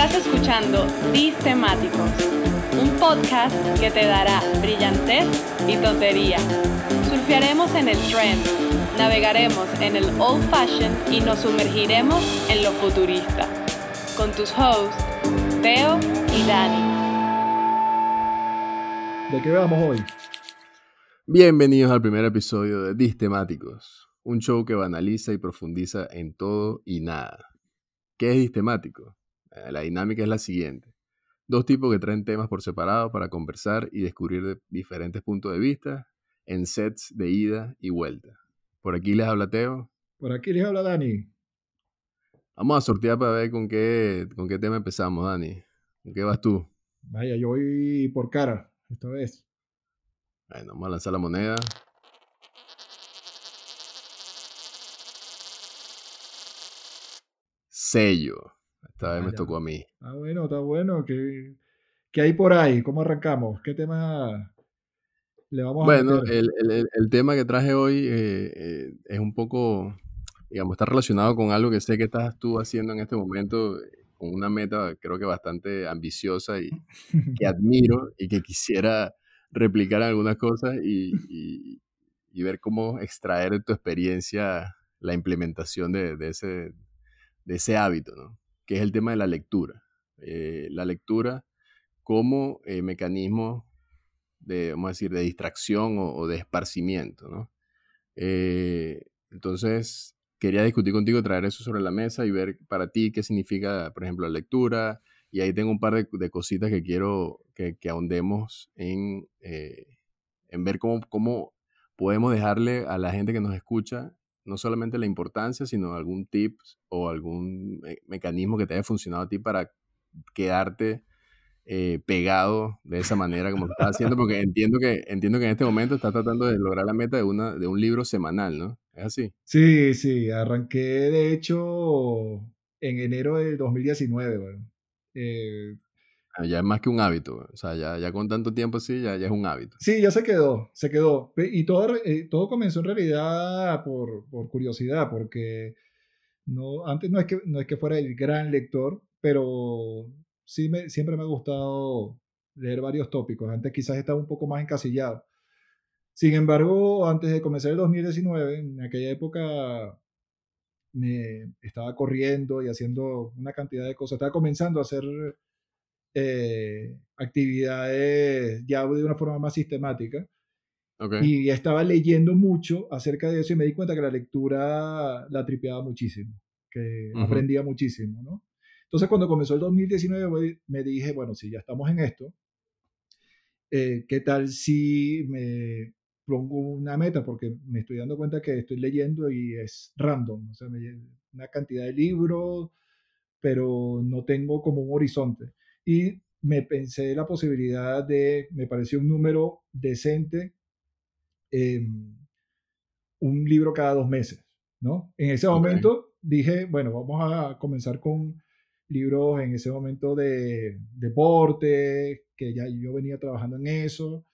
Estás escuchando Temáticos, un podcast que te dará brillantez y tontería. Surfearemos en el trend, navegaremos en el old fashion y nos sumergiremos en lo futurista. Con tus hosts, Teo y Dani. ¿De qué vamos hoy? Bienvenidos al primer episodio de Distemáticos, un show que banaliza y profundiza en todo y nada. ¿Qué es distemático? Eh, la dinámica es la siguiente. Dos tipos que traen temas por separado para conversar y descubrir diferentes puntos de vista en sets de ida y vuelta. Por aquí les habla Teo. Por aquí les habla Dani. Vamos a sortear para ver con qué, con qué tema empezamos, Dani. ¿Con qué vas tú? Vaya, yo voy por cara esta vez. Bueno, vamos a lanzar la moneda. Sello. Esta vez me tocó a mí. Ah, bueno, está bueno. ¿Qué, ¿Qué, hay por ahí? ¿Cómo arrancamos? ¿Qué tema le vamos a Bueno, el, el, el, tema que traje hoy eh, eh, es un poco, digamos, está relacionado con algo que sé que estás tú haciendo en este momento, con una meta creo que bastante ambiciosa y que admiro y que quisiera replicar algunas cosas y, y, y, ver cómo extraer de tu experiencia la implementación de, de, ese, de ese hábito, ¿no? Que es el tema de la lectura. Eh, la lectura como eh, mecanismo de, vamos a decir, de distracción o, de esparcimiento, ¿no? Eh, entonces, quería discutir contigo, traer eso sobre la mesa y ver para ti qué significa, por ejemplo, la lectura. Y ahí tengo un par de, cositas que quiero que, que ahondemos en, en ver cómo, cómo podemos dejarle a la gente que nos escucha no solamente la importancia, sino algún tip o algún mecanismo que te haya funcionado a ti para quedarte eh, pegado de esa manera como estás haciendo, porque entiendo que, entiendo que en este momento estás tratando de lograr la meta de, una, de un libro semanal, ¿no? ¿Es así? Sí, sí, arranqué de hecho en enero del 2019, bueno. Eh, ya es más que un hábito, o sea, ya, ya con tanto tiempo así, ya, ya es un hábito. Sí, ya se quedó, se quedó. Y todo, eh, todo comenzó en realidad por, por, curiosidad, porque no, antes no es, que, no es que fuera el gran lector, pero sí me, siempre me ha gustado leer varios tópicos. Antes quizás estaba un poco más encasillado. Sin embargo, antes de comenzar el 2019, en aquella época me estaba corriendo y haciendo una cantidad de cosas. Estaba comenzando a hacer eh, actividades ya de una forma más sistemática. Y estaba leyendo mucho acerca de eso y me di cuenta que la lectura la tripeaba muchísimo, que aprendía muchísimo, ¿no? Entonces cuando comenzó el 2019 me dije, bueno, si ya estamos en esto, eh, ¿qué tal si me pongo una meta? Porque me estoy dando cuenta que estoy leyendo y es random, o sea, una cantidad de libros, pero no tengo como un horizonte y me pensé la posibilidad de, me pareció un número decente, em, un libro cada dos meses, ¿no? En ese momento dije, bueno, vamos a comenzar con libros en ese momento de deporte, que ya yo venía trabajando en eso.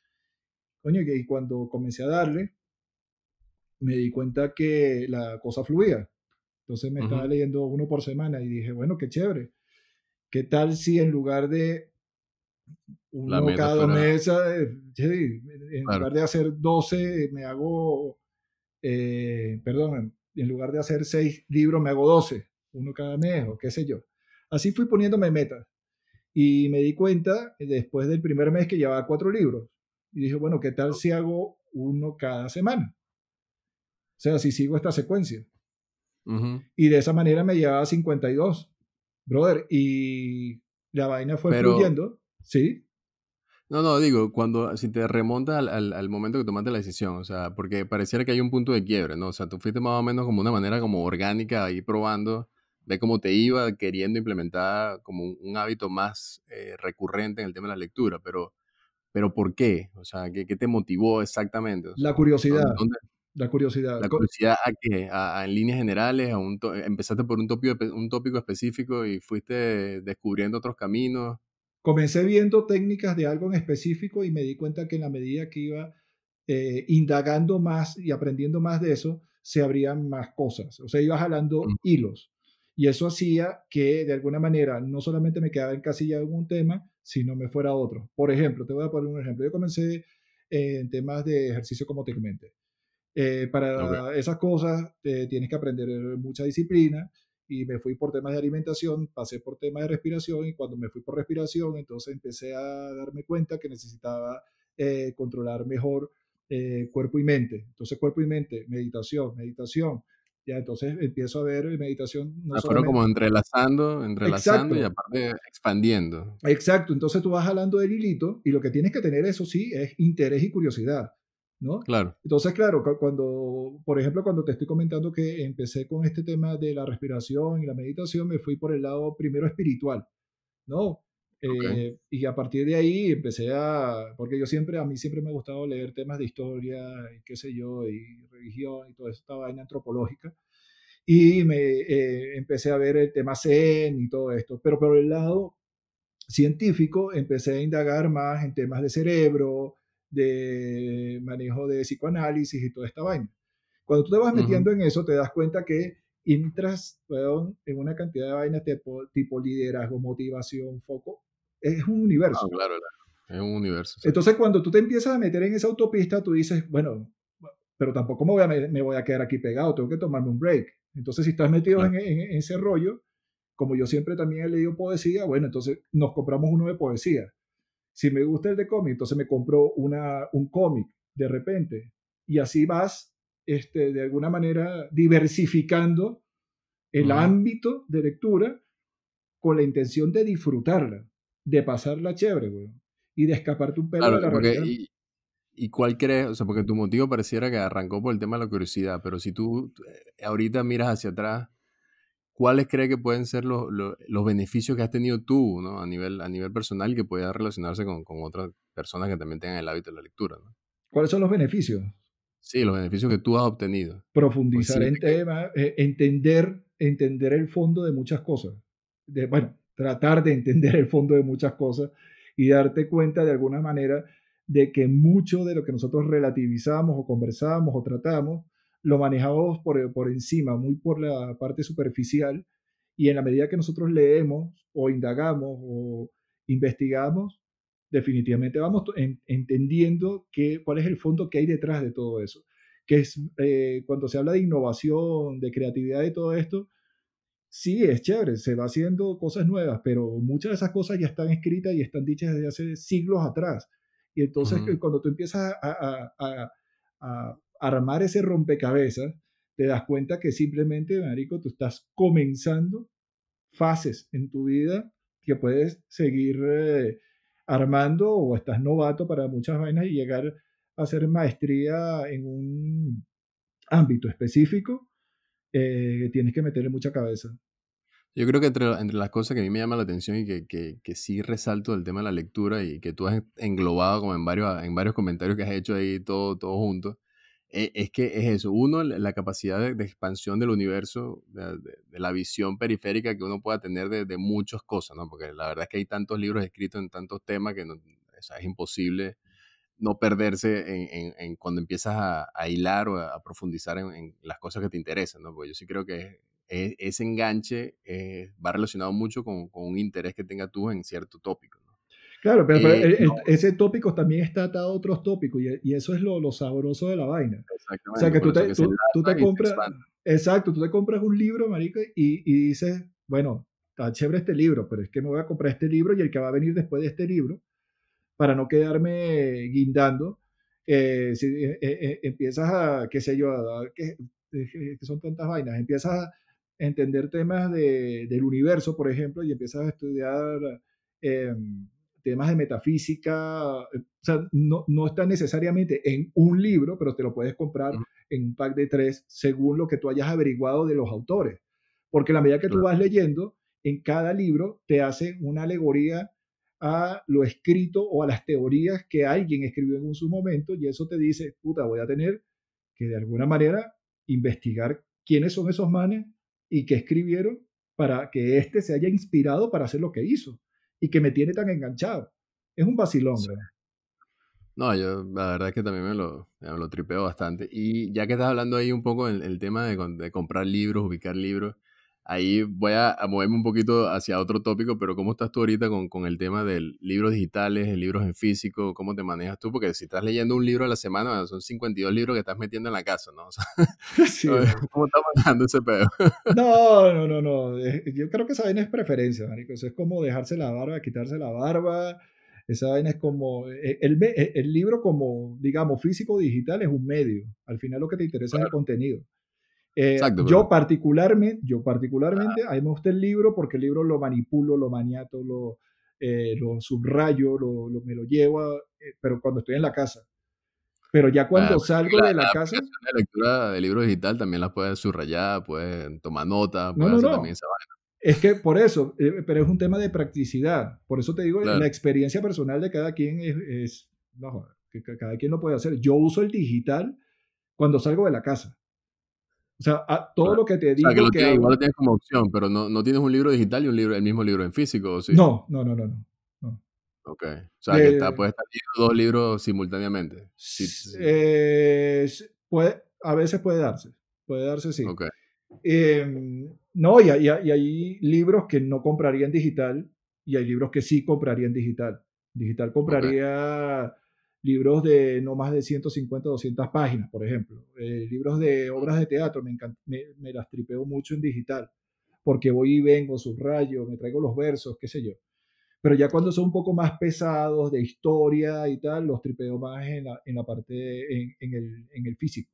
Coño, y cuando comencé a darle, me di cuenta que la cosa fluía. Entonces me estaba leyendo uno por semana y dije, bueno, qué chévere. ¿Qué tal si en lugar de uno cada dos meses, en lugar de hacer 12, me hago, eh, perdón, en lugar de hacer 6 libros, me hago 12, uno cada mes o qué sé yo. Así fui poniéndome metas. Y me di cuenta eh, después del primer mes que llevaba cuatro libros. Y dije, bueno, ¿qué tal si hago uno cada semana? O sea, si sigo esta secuencia. Y de esa manera me llevaba 52 brother, y la vaina fue fluyendo, ¿sí? No, no, digo, cuando, si te remontas al, al, momento que tomaste la decisión, o sea, porque pareciera que hay un punto de quiebre, ¿no? O sea, tú fuiste más o menos como una manera como orgánica ahí probando, de cómo te iba queriendo implementar como un, hábito más eh, recurrente en el tema de la lectura, pero, pero ¿por qué? O sea, ¿qué, qué te motivó exactamente? la curiosidad. La curiosidad. La curiosidad a que, a, en líneas generales, a un empezaste por un tópico, un tópico específico y fuiste descubriendo otros caminos. Comencé viendo técnicas de algo en específico y me di cuenta que en la medida que iba eh, indagando más y aprendiendo más de eso, se abrían más cosas. O sea, iba jalando hilos. Y eso hacía que de alguna manera no solamente me quedaba encasillado en un tema, sino me fuera a otro. Por ejemplo, te voy a poner un ejemplo. Yo comencé en temas de ejercicio como te comenté. Eh, para esas cosas tienes que aprender mucha disciplina y me fui por temas de alimentación, pasé por temas de respiración y cuando me fui por respiración, entonces empecé a darme cuenta que necesitaba eh, controlar mejor eh, cuerpo y mente. Entonces cuerpo y mente, meditación, meditación, ya, entonces empiezo a ver meditación. No ah, como entrelazando, entrelazando y aparte expandiendo. Exacto, entonces tú vas jalando del hilito y lo que tienes que tener, eso sí, es interés y curiosidad, ¿no? Claro. Entonces, claro, cuando, por ejemplo, cuando te estoy comentando que empecé con este tema de la respiración y la meditación, me fui por el lado primero espiritual, ¿no? Eh, y a partir de ahí empecé a, porque yo siempre, a mí siempre me ha gustado leer temas de historia y qué sé yo, y religión y toda esta vaina antropológica. Y me eh, empecé a ver el tema Zen y todo esto. Pero por el lado científico empecé a indagar más en temas de cerebro, de manejo de psicoanálisis y toda esta vaina. Cuando tú te vas metiendo en eso, te das cuenta que entras en una cantidad de vainas tipo, tipo liderazgo, motivación, foco, es un universo. claro, es un universo. Entonces, cuando tú te empiezas a meter en esa autopista, tú dices, bueno, pero tampoco me voy a, me voy a quedar aquí pegado, tengo que tomarme un break. Entonces, si estás metido en, ese rollo, como yo siempre también he leído poesía, bueno, entonces nos compramos uno de poesía. Si me gusta el de cómic, entonces me compro una, un cómic de repente. Y así vas, este, de alguna manera, diversificando el ámbito de lectura con la intención de disfrutarla de pasarla chévere, güey. Y de escaparte un pelo de la realidad. Y, ¿Y cuál crees? O sea, porque tu motivo pareciera que arrancó por el tema de la curiosidad, pero si tú eh, ahorita miras hacia atrás, ¿cuáles crees que pueden ser los, los, beneficios que has tenido tú, ¿no? A nivel, a nivel personal que puedan relacionarse con, con, otras personas que también tengan el hábito de la lectura, ¿no? ¿Cuáles son los beneficios? Sí, los beneficios que tú has obtenido. Profundizar en temas, eh, entender, entender el fondo de muchas cosas. De, bueno, tratar de entender el fondo de muchas cosas y darte cuenta de alguna manera de que mucho de lo que nosotros relativizamos o conversamos o tratamos, lo manejamos por, por encima, muy por la parte superficial, y en la medida que nosotros leemos o indagamos o investigamos, definitivamente vamos entendiendo que, cuál es el fondo que hay detrás de todo eso. Que es eh, cuando se habla de innovación, de creatividad y todo esto, sí, es chévere, se va haciendo cosas nuevas, pero muchas de esas cosas ya están escritas y están dichas desde hace siglos atrás. Y entonces cuando tú empiezas a, armar ese rompecabezas, te das cuenta que simplemente, Marico, tú estás comenzando fases en tu vida que puedes seguir eh, armando o estás novato para muchas vainas y llegar a hacer maestría en un ámbito específico eh, tienes que meterle mucha cabeza. Yo creo que entre, entre, las cosas que a mí me llama la atención y que, que, que, sí resalto del tema de la lectura y que tú has englobado como en varios, en varios comentarios que has hecho ahí todo, todo junto, es, que es eso. Uno, la capacidad de, expansión del universo, de, la visión periférica que uno pueda tener de, muchas cosas, ¿no? Porque la verdad es que hay tantos libros escritos en tantos temas que no, es imposible no perderse en, cuando empiezas a, hilar o a, profundizar en, las cosas que te interesan, ¿no? Porque yo sí creo que ese enganche va relacionado mucho con, un interés que tengas tú en cierto tópico. Claro, pero, eh, ese tópico también está atado a otros tópicos y, eso es lo, sabroso de la vaina. O sea, que tú te, tú, te compras, exacto, tú te compras un libro, marico, y, y dices, bueno, está chévere este libro, pero es que me voy a comprar este libro y el que va a venir después de este libro para no quedarme guindando. Eh, si eh, empiezas a, qué sé yo, a, que, son tantas vainas, empiezas a entender temas de, del universo, por ejemplo, y empiezas a estudiar em, temas de metafísica, o sea, no, no está necesariamente en un libro, pero te lo puedes comprar en un pack de tres según lo que tú hayas averiguado de los autores. Porque la medida que tú vas leyendo, en cada libro te hace una alegoría a lo escrito o a las teorías que alguien escribió en su momento y eso te dice, puta, voy a tener que de alguna manera investigar quiénes son esos manes y qué escribieron para que éste se haya inspirado para hacer lo que hizo y que me tiene tan enganchado. Es un vacilón, No, yo la verdad es que también me lo, me lo tripeo bastante. Y ya que estás hablando ahí un poco del el tema de, de, comprar libros, ubicar libros, ahí voy a, moverme un poquito hacia otro tópico, pero ¿cómo estás tú ahorita con, con el tema de libros digitales, libros en físico? ¿Cómo te manejas tú? Porque si estás leyendo un libro a la semana, son 52 libros que estás metiendo en la casa, ¿no? ¿Cómo estás manejando ese pedo? no, no, no, no. Yo creo que esa vaina es preferencia, marico. Eso es como dejarse la barba, quitarse la barba. Esa vaina es como, e, el, el, el libro como, digamos, físico digital es un medio. Al final lo que te interesa es el contenido. Eh, yo particularmente, yo particularmente, a mí me gusta el libro porque el libro lo manipulo, lo maniato, lo, eh, lo subrayo, lo, me lo llevo, eh, pero cuando estoy en la casa. Pero ya cuando salgo de la, casa... La lectura de libro digital también la puedes subrayar, puedes tomar nota, puedes hacer también esa vaina. Es que por eso, pero es un tema de practicidad. Por eso te digo, la experiencia personal de cada quien es, es no, cada quien lo puede hacer. Yo uso el digital cuando salgo de la casa. O sea, todo lo que te digo. que, lo igual lo tienes como opción, pero no, no, tienes un libro digital y un libro, el mismo libro en físico, ¿o sí? No, no, no, no. no. Ok. O sea, que está, puedes estar leyendo dos libros simultáneamente. Eh, puede, a veces puede darse. Puede darse, sí. Ok. Em, no, y, y, y, hay libros que no compraría en digital y hay libros que sí compraría en digital. Digital compraría libros de no más de 150, 200 páginas, por ejemplo. Eh, libros de obras de teatro, me, me, las tripeo mucho en digital, porque voy y vengo, subrayo, me traigo los versos, qué sé yo. Pero ya cuando son un poco más pesados de historia y tal, los tripeo más en la, en la parte, en, en, el, en, el, físico.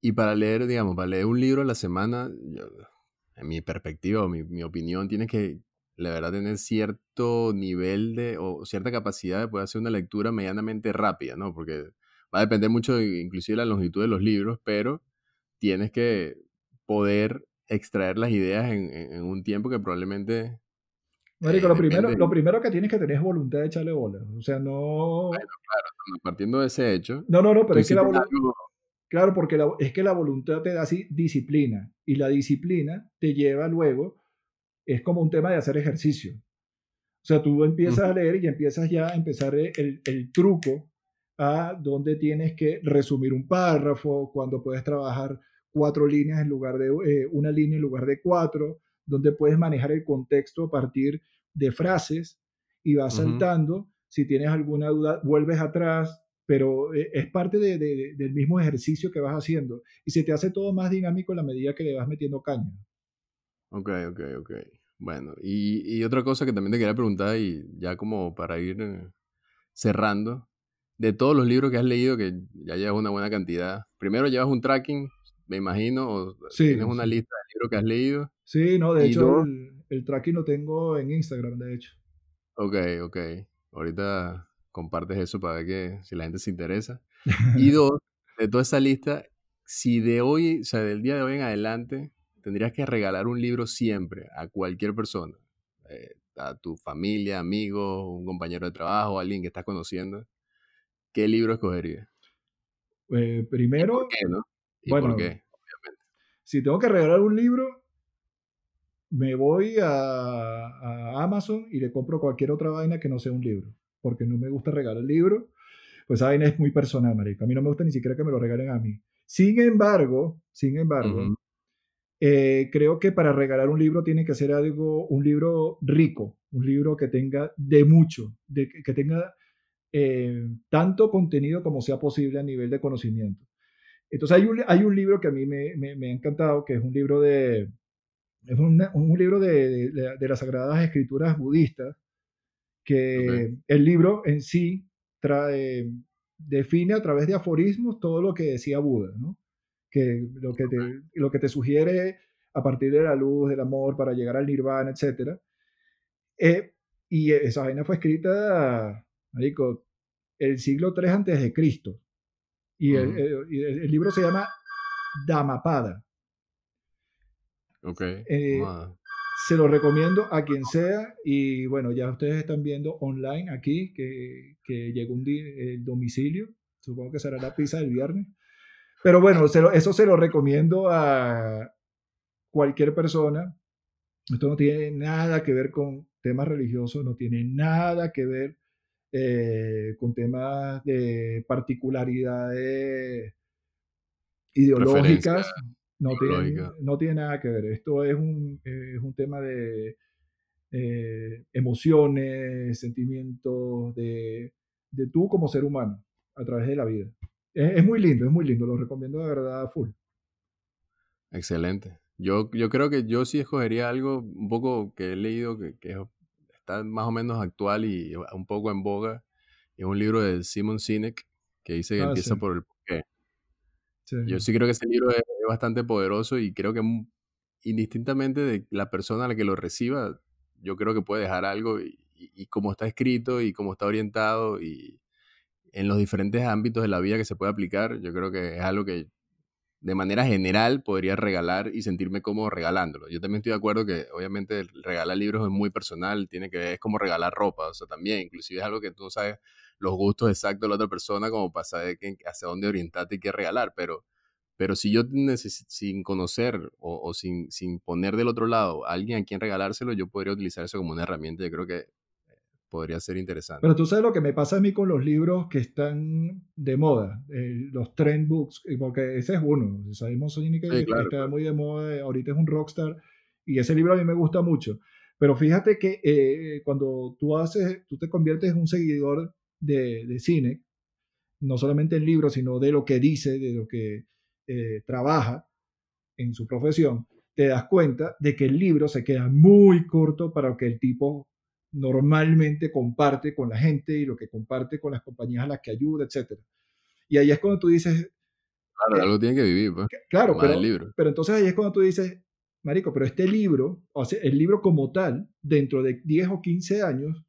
Y para leer, digamos, para leer un libro a la semana, en mi perspectiva mi, mi opinión, tiene que la verdad tener cierto nivel de o cierta capacidad de poder hacer una lectura medianamente rápida, ¿no? Porque va a depender mucho inclusive de la longitud de los libros, pero tienes que poder extraer las ideas en, un tiempo que probablemente... Marico, lo, eh, primero, lo primero que tienes que tener es voluntad de echarle bola. O sea, no... Bueno, claro, partiendo de ese hecho... No, no, no, pero es que la voluntad... Claro, porque es que la voluntad te da así disciplina y la disciplina te lleva luego es como un tema de hacer ejercicio. O sea, tú empiezas a leer y empiezas ya a empezar el, el truco a donde tienes que resumir un párrafo, cuando puedes trabajar cuatro líneas en lugar de eh, una línea en lugar de cuatro, donde puedes manejar el contexto a partir de frases y vas saltando. Si tienes alguna duda, vuelves atrás, pero eh, es parte de, del mismo ejercicio que vas haciendo y se te hace todo más dinámico en la medida que le vas metiendo caña. Ok, ok, ok. Bueno, y, y otra cosa que también te quería preguntar, y ya como para ir eh, cerrando, de todos los libros que has leído, que ya llevas una buena cantidad, primero llevas un tracking, me imagino, o tienes una lista de libros que has leído. Sí, no, de hecho el, el, tracking lo tengo en Instagram, de hecho. Ok, ok. Ahorita compartes eso para ver que, si la gente se interesa. Y dos, de toda esa lista, si de hoy, o sea, del día de hoy en adelante, tendrías que regalar un libro siempre a cualquier persona, eh, a tu familia, amigo, un compañero de trabajo, alguien que estás conociendo, ¿qué libro escogerías? Eh, primero, por qué, no? bueno, por qué? Si tengo que regalar un libro, me voy a, Amazon y le compro cualquier otra vaina que no sea un libro, porque no me gusta regalar el libro. Pues esa vaina es muy personal, marico. A mí no me gusta ni siquiera que me lo regalen a mí. Sin embargo, sin embargo, eh, creo que para regalar un libro tiene que ser algo, un libro rico, un libro que tenga de mucho, de, que tenga eh, tanto contenido como sea posible a nivel de conocimiento. Entonces hay un, hay un libro que a mí me, me, ha encantado, que es un libro de, es un libro de, de, las Sagradas Escrituras budistas, que el libro en sí trae, define a través de aforismos todo lo que decía Buda, ¿no? Que lo que te, lo que te sugiere a partir de la luz, del amor, para llegar al nirvana, etc. Eh, y esa vaina fue escrita, marico, el siglo III antes de Cristo. Y, el, libro se llama Dhammapada. Ok. Eh, se lo recomiendo a quien sea y bueno, ya ustedes están viendo online aquí que, que llegó un el domicilio, supongo que será la pizza del viernes. Pero bueno, eso se lo recomiendo a cualquier persona. Esto no tiene nada que ver con temas religiosos, no tiene nada que ver eh, con temas de particularidades ideológicas. No tiene, no tiene nada que ver. Esto es un, es un tema de eh, emociones, sentimientos de, de, tú como ser humano a través de la vida. Es, es, muy lindo, es muy lindo. Lo recomiendo de verdad full. Excelente. Yo, yo creo que yo sí escogería algo un poco que he leído que, que está más o menos actual y un poco en boga. Es un libro de Simon Sinek que dice que ah, empieza por el porqué. Yo sí creo que ese libro es, bastante poderoso y creo que indistintamente de la persona a la que lo reciba, yo creo que puede dejar algo y, y, como está escrito y como está orientado y en los diferentes ámbitos de la vida que se puede aplicar, yo creo que es algo que de manera general podría regalar y sentirme cómodo regalándolo. Yo también estoy de acuerdo que obviamente regalar libros es muy personal, tiene que ver, es como regalar ropa, o sea, también, inclusive es algo que tú no sabes los gustos exactos de la otra persona como para saber hacia dónde orientarte y qué regalar, pero, pero si yo sin conocer o, sin, sin poner del otro lado a alguien a quien regalárselo, yo podría utilizar eso como una herramienta, yo creo que podría ser interesante. Pero tú sabes lo que me pasa a mí con los libros que están de moda, eh, los trend books, porque ese es uno. Sabemos sí, que está muy de moda, ahorita es un rockstar, y ese libro a mí me gusta mucho. Pero fíjate que eh, cuando tú haces, tú te conviertes en un seguidor de, cine, no solamente en libros, sino de lo que dice, de lo que eh, trabaja en su profesión, te das cuenta de que el libro se queda muy corto para lo que el tipo normalmente comparte con la gente y lo que comparte con las compañías a las que ayuda, etc. Y ahí es cuando tú dices... Claro, algo tiene que vivir, pues. Claro, pero, pero entonces ahí es cuando tú dices, Marico, pero este libro, o sea, el libro como tal, dentro de 10 o 15 años,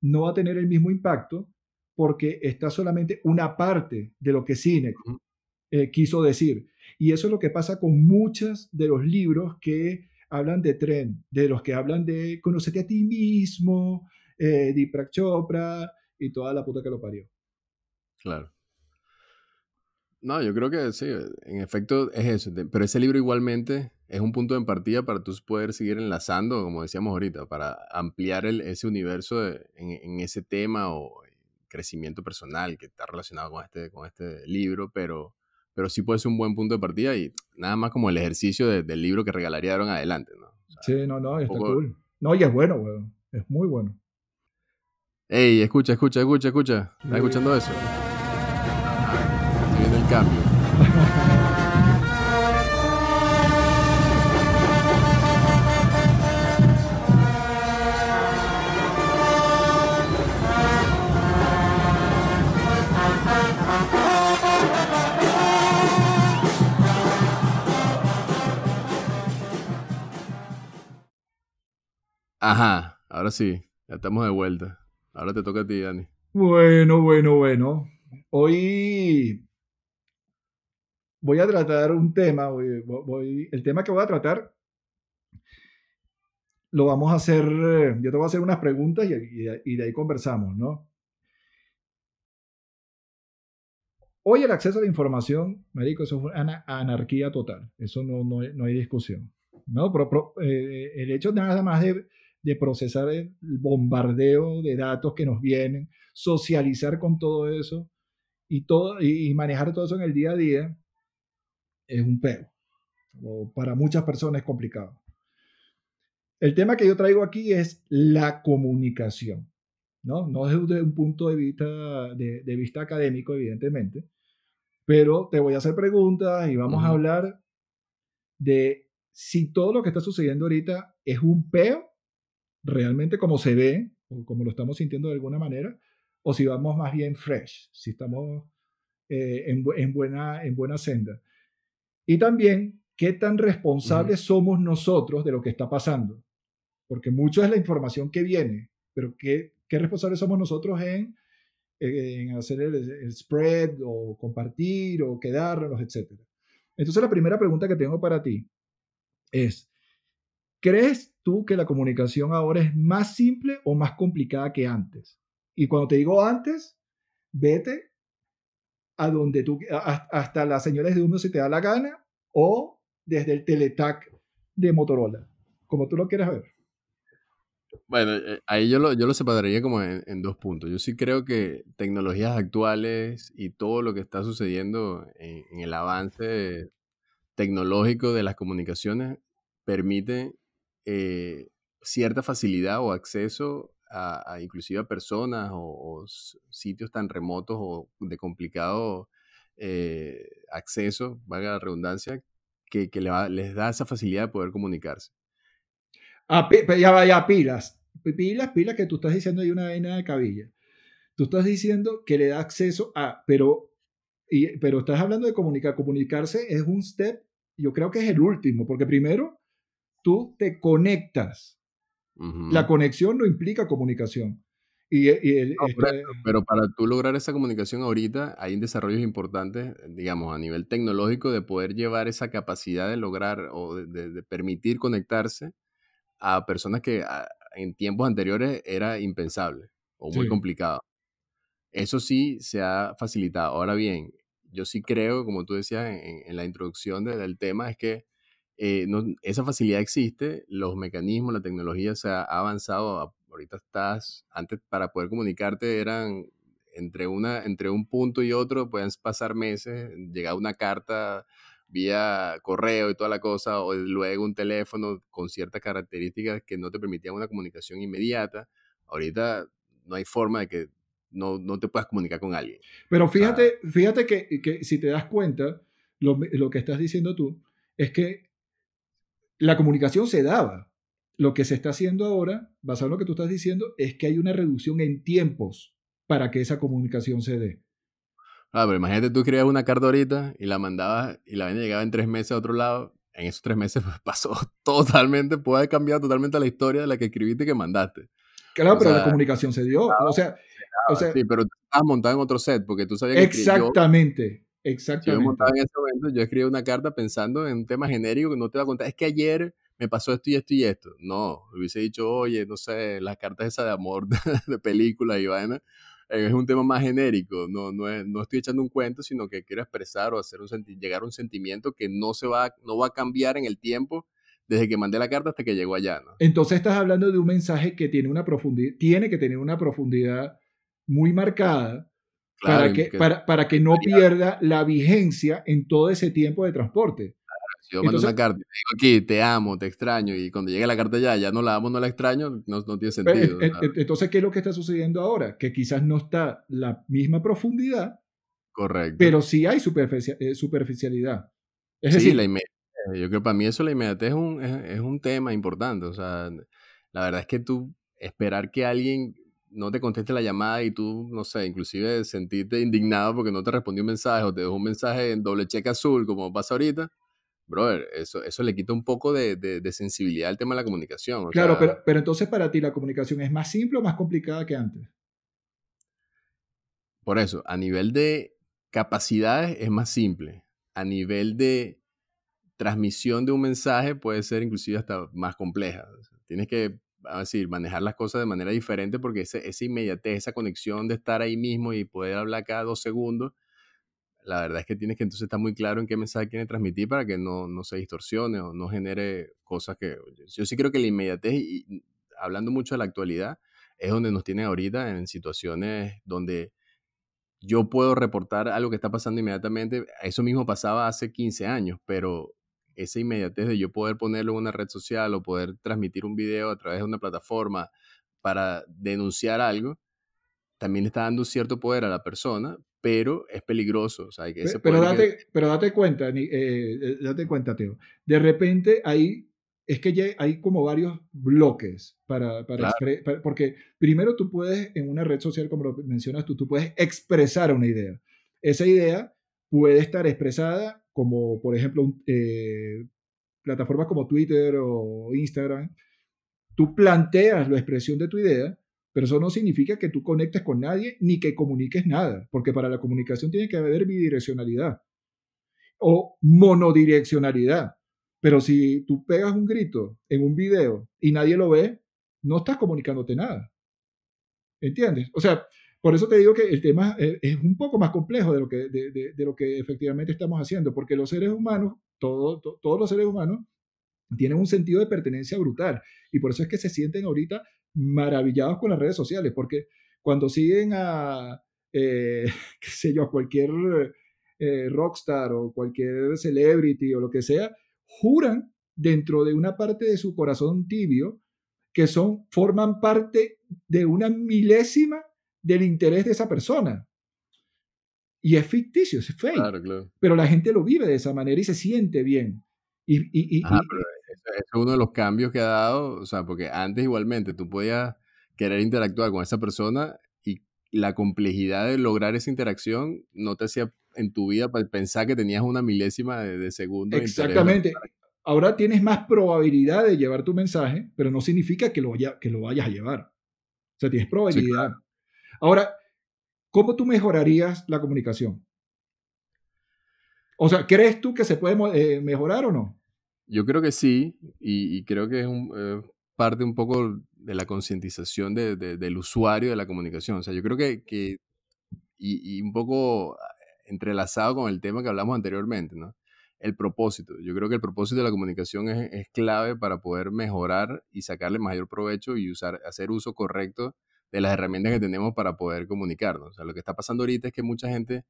no va a tener el mismo impacto porque está solamente una parte de lo que Cine eh, quiso decir. Y eso es lo que pasa con muchos de los libros que hablan de tren, de los que hablan de conocerte a ti mismo, eh, Deepak Chopra y toda la puta que lo parió. Claro. No, yo creo que sí, en efecto es eso, pero ese libro igualmente es un punto de partida para tú poder seguir enlazando, como decíamos ahorita, para ampliar ese universo en, en, ese tema o crecimiento personal que está relacionado con este, con este libro, pero, pero sí puede ser un buen punto de partida y nada más como el ejercicio del libro que regalaría en adelante, ¿no? sí, no, no, está cool. No, y es bueno, weón. Es muy bueno. Ey, escucha, escucha, escucha, escucha. ¿Estás escuchando eso? Se viene el cambio. Ajá, ahora sí, ya estamos de vuelta. Ahora te toca a ti, Dani. Bueno, bueno, bueno. Hoy voy a tratar un tema, voy, el tema que voy a tratar lo vamos a hacer, yo te voy a hacer unas preguntas y, de ahí conversamos, ¿no? Hoy el acceso a la información, Marico, eso es una anarquía total, eso no, no, hay discusión, ¿no? Pero, eh, el hecho nada más de de procesar el bombardeo de datos que nos vienen, socializar con todo eso y, todo, y, manejar todo eso en el día a día es un pego. O para muchas personas es complicado. El tema que yo traigo aquí es la comunicación, ¿no? No desde un punto de vista, de, vista académico, evidentemente, pero te voy a hacer preguntas y vamos a hablar de si todo lo que está sucediendo ahorita es un peo realmente como se ve, o como lo estamos sintiendo de alguna manera, o si vamos más bien fresh, si estamos eh, en, buena, en buena senda. Y también, ¿qué tan responsables somos nosotros de lo que está pasando? Porque mucho es la información que viene, pero ¿qué, qué responsables somos nosotros en, en hacer el, el, spread o compartir o quedarnos, etcétera? Entonces la primera pregunta que tengo para ti es, ¿crees tú que la comunicación ahora es más simple o más complicada que antes? Y cuando te digo antes, vete a donde tú, hasta las señales de humo si te da la gana o desde el teletac de Motorola, como tú lo quieras ver. Bueno, eh, ahí yo lo, yo lo separaría como en, dos puntos. Yo sí creo que tecnologías actuales y todo lo que está sucediendo en, en el avance tecnológico de las comunicaciones permite eh, cierta facilidad o acceso a, inclusive a personas o, sitios tan remotos o de complicado eh, acceso, valga la redundancia, que, les da esa facilidad de poder comunicarse. Ah, ya vaya, pilas. Pilas, pilas que tú estás diciendo hay una vaina de cabilla. Tú estás diciendo que le da acceso a, pero, y, pero estás hablando de comunicar. Comunicarse es un step, yo creo que es el último, porque primero tú te conectas la conexión no implica comunicación. Y, pero para tú lograr esa comunicación ahorita hay desarrollos importantes, digamos, a nivel tecnológico de poder llevar esa capacidad de lograr o de, permitir conectarse a personas que en tiempos anteriores era impensable o muy complicado. Eso sí se ha facilitado. Ahora bien, yo sí creo, como tú decías en, la introducción del tema, es que eh, esa facilidad existe, los mecanismos, la tecnología se ha avanzado. Ahorita estás, antes para poder comunicarte eran entre, una, entre un punto y otro, pueden pasar meses, llegaba una carta vía correo y toda la cosa, o luego un teléfono con ciertas características que no te permitían una comunicación inmediata. Ahorita no hay forma de que no, no te puedas comunicar con alguien. Pero fíjate, fíjate que, que, si te das cuenta, lo, lo que estás diciendo tú, es que la comunicación se daba. Lo que se está haciendo ahora, basado en lo que tú estás diciendo, es que hay una reducción en tiempos para que esa comunicación se dé. Ah, pero imagínate tú escribías una carta ahorita y la mandabas y la vaina llegaba en tres meses a otro lado. En esos tres meses pasó totalmente, puede haber cambiado totalmente la historia de la que escribiste y que mandaste. Claro, pero la comunicación se dio. o, sea, o sea, sí, pero estabas montado en otro set porque tú sabías que. Exactamente. Exactamente. Yo en ese momento, yo escribí una carta pensando en un tema genérico que no te va a contar. Es que ayer me pasó esto y esto y esto. No, hubiese dicho, oye, no sé, las cartas esas de amor de, película y vaina. Eh, es un tema más genérico, no, no, no estoy echando un cuento, sino que quiero expresar o hacer un llegar a un sentimiento que no, se va, no va a cambiar en el tiempo desde que mandé la carta hasta que llegó allá. ¿no? Entonces estás hablando de un mensaje que tiene, una profundidad, tiene que tener una profundidad muy marcada para, que, para, para, que no pierda la vigencia en todo ese tiempo de transporte. Si yo mando una carta y digo aquí, te amo, te extraño, y cuando llegue la carta ya, ya no la amo, no la extraño, no, no tiene sentido. entonces, ¿qué es lo que está sucediendo ahora? Que quizás no está la misma profundidad, Correcto. pero sí hay eh, superficialidad. Es sí, decir, la yo creo que para mí eso, la inmediatez es un, es, es un tema importante. O sea, la verdad es que tú esperar que alguien no te conteste la llamada y tú, no sé, inclusive sentirte indignado porque no te respondió un mensaje o te dejó un mensaje en doble cheque azul, como pasa ahorita, brother, eso, eso le quita un poco de, de, sensibilidad al tema de la comunicación. claro, pero, pero entonces para ti la comunicación es más simple o más complicada que antes. Por eso, a nivel de capacidades es más simple. A nivel de transmisión de un mensaje puede ser inclusive hasta más compleja. Tienes que manejar las cosas de manera diferente porque ese, esa inmediatez, esa conexión de estar ahí mismo y poder hablar cada dos segundos, la verdad es que tienes que entonces estar muy claro en qué mensaje quiere transmitir para que no, no se distorsione o no genere cosas que... Yo sí creo que la inmediatez, y hablando mucho de la actualidad, es donde nos tienen ahorita en situaciones donde yo puedo reportar algo que está pasando inmediatamente. Eso mismo pasaba hace 15 años, pero esa inmediatez de yo poder ponerlo en una red social o poder transmitir un video a través de una plataforma para denunciar algo, también le está dando cierto poder a la persona, pero es peligroso. pero, date, pero date cuenta, eh, eh, date cuenta, Teo. De repente hay, es que ya hay como varios bloques para, para, porque primero tú puedes en una red social, como lo mencionas tú, tú puedes expresar una idea. Esa idea puede estar expresada como por ejemplo eh, plataformas como Twitter o Instagram, tú planteas la expresión de tu idea, pero eso no significa que tú conectes con nadie ni que comuniques nada, porque para la comunicación tiene que haber bidireccionalidad o monodireccionalidad. Pero si tú pegas un grito en un video y nadie lo ve, no estás comunicándote nada. ¿Entiendes? O sea, por eso te digo que el tema eh, es un poco más complejo de lo que, efectivamente estamos haciendo, porque los seres humanos, todos los seres humanos, tienen un sentido de pertenencia brutal. Y por eso es que se sienten ahorita maravillados con las redes sociales, porque cuando siguen a, eh, qué sé yo, cualquier eh, rockstar o cualquier celebrity o lo que sea, juran dentro de una parte de su corazón tibio que son, forman parte de una milésima del interés de esa persona. Y es ficticio, es fake. Pero la gente lo vive de esa manera y se siente bien. Y, y, y, es uno de los cambios que ha dado, o sea, porque antes igualmente tú podías querer interactuar con esa persona y la complejidad de lograr esa interacción no te hacía en tu vida pensar que tenías una milésima de, segundo. Exactamente. Ahora tienes más probabilidad de llevar tu mensaje, pero no significa que lo, que lo vayas a llevar. O sea, tienes probabilidad. Ahora, ¿cómo tú mejorarías la comunicación? O sea, ¿crees tú que se puede eh, mejorar o no? Yo creo que sí, y, creo que es un, parte un poco de la concientización de, del usuario de la comunicación. O sea, yo creo que, y, un poco entrelazado con el tema que hablamos anteriormente, ¿no? El propósito. Yo creo que el propósito de la comunicación es, es clave para poder mejorar y sacarle mayor provecho y usar, hacer uso correcto de las herramientas que tenemos para poder comunicarnos. O sea, lo que está pasando ahorita es que mucha gente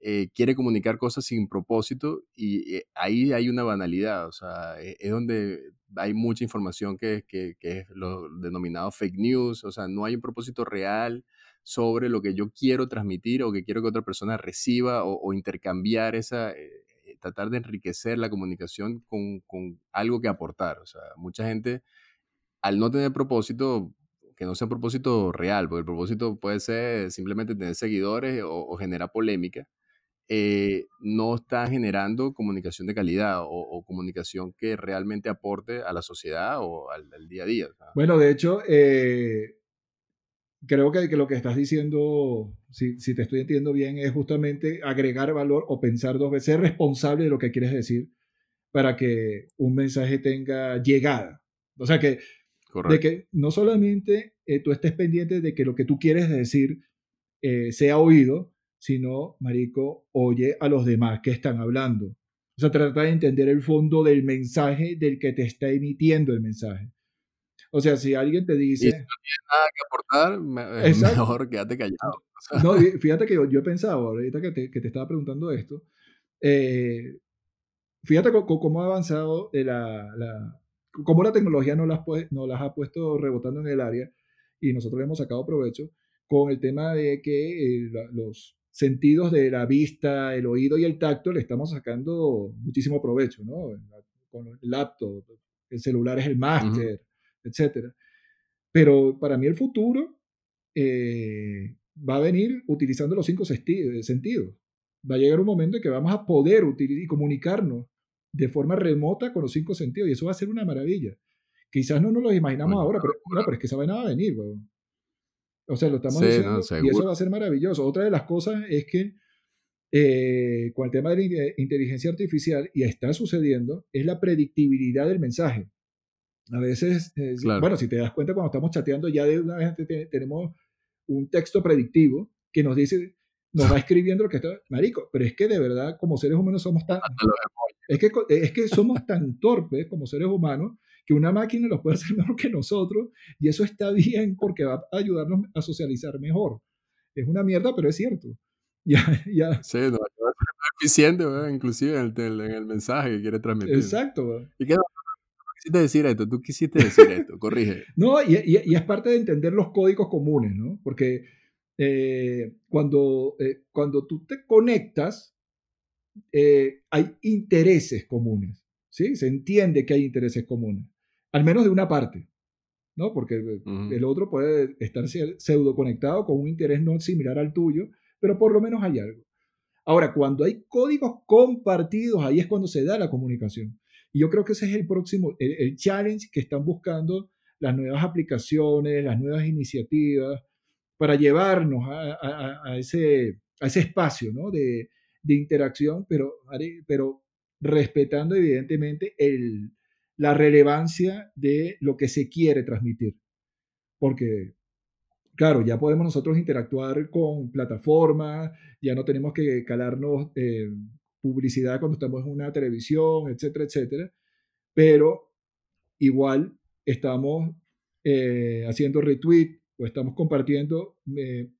eh, quiere comunicar cosas sin propósito y eh, ahí hay una banalidad, o sea, e, es, donde hay mucha información que, que, que, es lo denominado fake news, o sea, no hay un propósito real sobre lo que yo quiero transmitir o que quiero que otra persona reciba o, intercambiar esa, eh, tratar de enriquecer la comunicación con, con algo que aportar, o sea, mucha gente al no tener propósito que no sea un propósito real, porque el propósito puede ser simplemente tener seguidores o, o generar polémica, eh, no está generando comunicación de calidad o, comunicación que realmente aporte a la sociedad o al, día a día. Bueno, de hecho, eh, creo que, lo que estás diciendo, si, te estoy entendiendo bien, es justamente agregar valor o pensar dos veces, ser responsable de lo que quieres decir para que un mensaje tenga llegada. O sea, que, de que no solamente eh, tú estés pendiente de que lo que tú quieres decir sea oído, sino, marico, oye a los demás que están hablando. O sea, trata de entender el fondo del mensaje del que te está emitiendo el mensaje. O sea, si alguien te dice... Y si no tienes nada que aportar, es mejor quédate callado. No, fíjate que yo, he pensado, ahorita que te, que te estaba preguntando esto, eh, fíjate cómo, ha avanzado la, la, cómo la tecnología nos las, nos las ha puesto rebotando en el área y nosotros hemos sacado provecho con el tema de que eh, los, sentidos de la vista, el oído y el tacto le estamos sacando muchísimo provecho, ¿no? Con el laptop, el celular es el máster, etc. Pero para mí el futuro eh, va a venir utilizando los cinco sentidos. Va a llegar un momento en que vamos a poder utilizar y comunicarnos de forma remota con los cinco sentidos y eso va a ser una maravilla. Quizás no nos lo imaginamos ahora, pero, no, pero es que esa vaina va a venir, weón. O sea, lo estamos diciendo y eso va a ser maravilloso. Otra de las cosas es que eh, con el tema de la inteligencia artificial, y está sucediendo, es la predictibilidad del mensaje. A veces, eh, bueno, si te das cuenta, cuando estamos chateando, ya de una vez tenemos un texto predictivo que nos dice, nos va escribiendo lo que está, marico, pero es que de verdad, como seres humanos somos tan, es que, es que somos tan torpes como seres humanos que una máquina lo puede hacer mejor que nosotros y eso está bien porque va a ayudarnos a socializar mejor. Es una mierda, pero es cierto. Ya, ya. Sí, no, a ser eficiente, inclusive en el, en el, mensaje que quiere transmitir. Exacto. ¿Y qué quisiste decir esto? Tú quisiste decir esto, corrige. No, y, y, es parte de entender los códigos comunes, ¿no? Porque eh, cuando, eh, cuando tú te conectas, eh, hay intereses comunes, ¿sí? Se entiende que hay intereses comunes al menos de una parte, ¿no? Porque el otro puede estar pseudo conectado con un interés no similar al tuyo, pero por lo menos hay algo. Ahora, cuando hay códigos compartidos, ahí es cuando se da la comunicación. Y yo creo que ese es el próximo, el, challenge que están buscando las nuevas aplicaciones, las nuevas iniciativas, para llevarnos a, ese, a ese espacio ¿no? de, interacción, pero, pero respetando evidentemente el, la relevancia de lo que se quiere transmitir. Porque, claro, ya podemos nosotros interactuar con plataformas, ya no tenemos que calarnos eh, publicidad cuando estamos en una televisión, etcétera, etcétera, pero igual estamos eh, haciendo retweet o estamos compartiendo eh,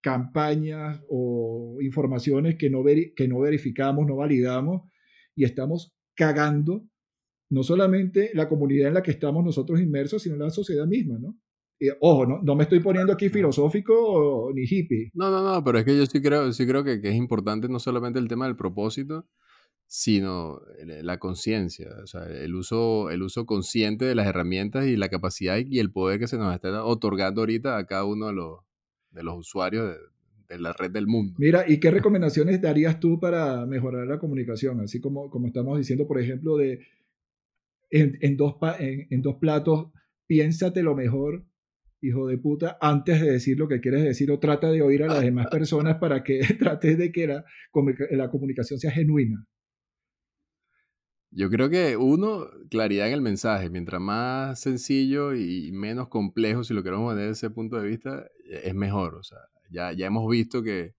campañas o informaciones que no, que no verificamos, no validamos y estamos cagando no solamente la comunidad en la que estamos nosotros inmersos, sino la sociedad misma, ¿no? ojo, no, no me estoy poniendo aquí filosófico ni hippie. No, no, no, pero es que yo sí creo, sí creo que, que es importante no solamente el tema del propósito, sino la conciencia, o sea, el uso, el uso consciente de las herramientas y la capacidad y el poder que se nos está otorgando ahorita a cada uno de los, de los usuarios de, la red del mundo. Mira, ¿y qué recomendaciones darías tú para mejorar la comunicación? Así como, como estamos diciendo, por ejemplo, de en, en dos, en, en dos platos, piénsate lo mejor hijo de puta, antes de decir lo que quieres decir o trata de oír a las demás personas para que trates de que la, la comunicación sea genuina. Yo creo que uno, claridad en el mensaje. Mientras más sencillo y menos complejo, si lo queremos ver desde ese punto de vista, e, es mejor. O sea, ya, ya hemos visto que,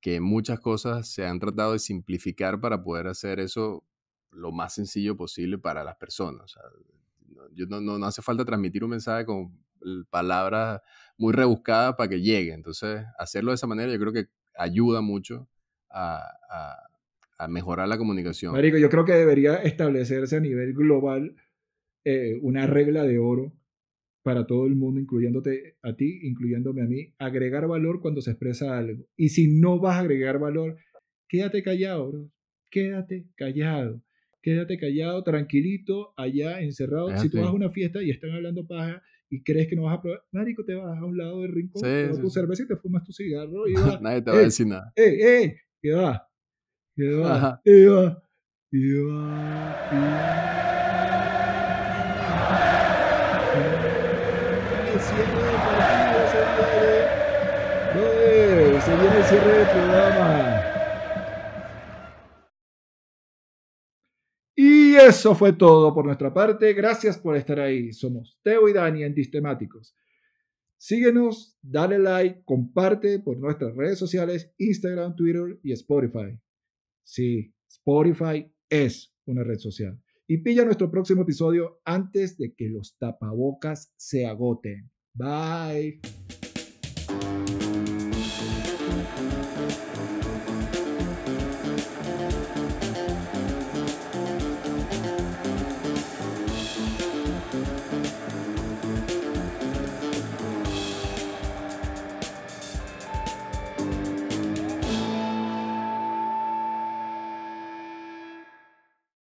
que muchas cosas se han tratado de simplificar para poder hacer eso lo más sencillo posible para las personas. O sea, no, no, no, hace falta transmitir un mensaje con palabras muy rebuscadas para que llegue. Entonces, hacerlo de esa manera yo creo que ayuda mucho a a mejorar la comunicación. Marico, yo creo que debería establecerse a nivel global eh, una regla de oro para todo el mundo, incluyéndote a ti, incluyéndome a mí, agregar valor cuando se expresa algo. Y si no vas a agregar valor, quédate callado, bro. Quédate callado. Quédate callado, tranquilito, allá encerrado. Si tú vas a una fiesta y están hablando paja y crees que no vas a probar, marico, te vas a un lado del rincón, sí, tu cerveza y te fumas tu cigarro y Nadie te va a decir nada. ¡Ey, ey! ¿Qué va? Eva, Eva, Eva, Se viene el cierre del programa. Y eso fue todo por nuestra parte. Gracias por estar ahí. Somos Teo y Dani en Distemáticos. Síguenos, dale like, comparte por nuestras redes sociales, Instagram, Twitter y Spotify. Sí, Spotify es una red social. Y pilla nuestro próximo episodio antes de que los tapabocas se agoten. Bye.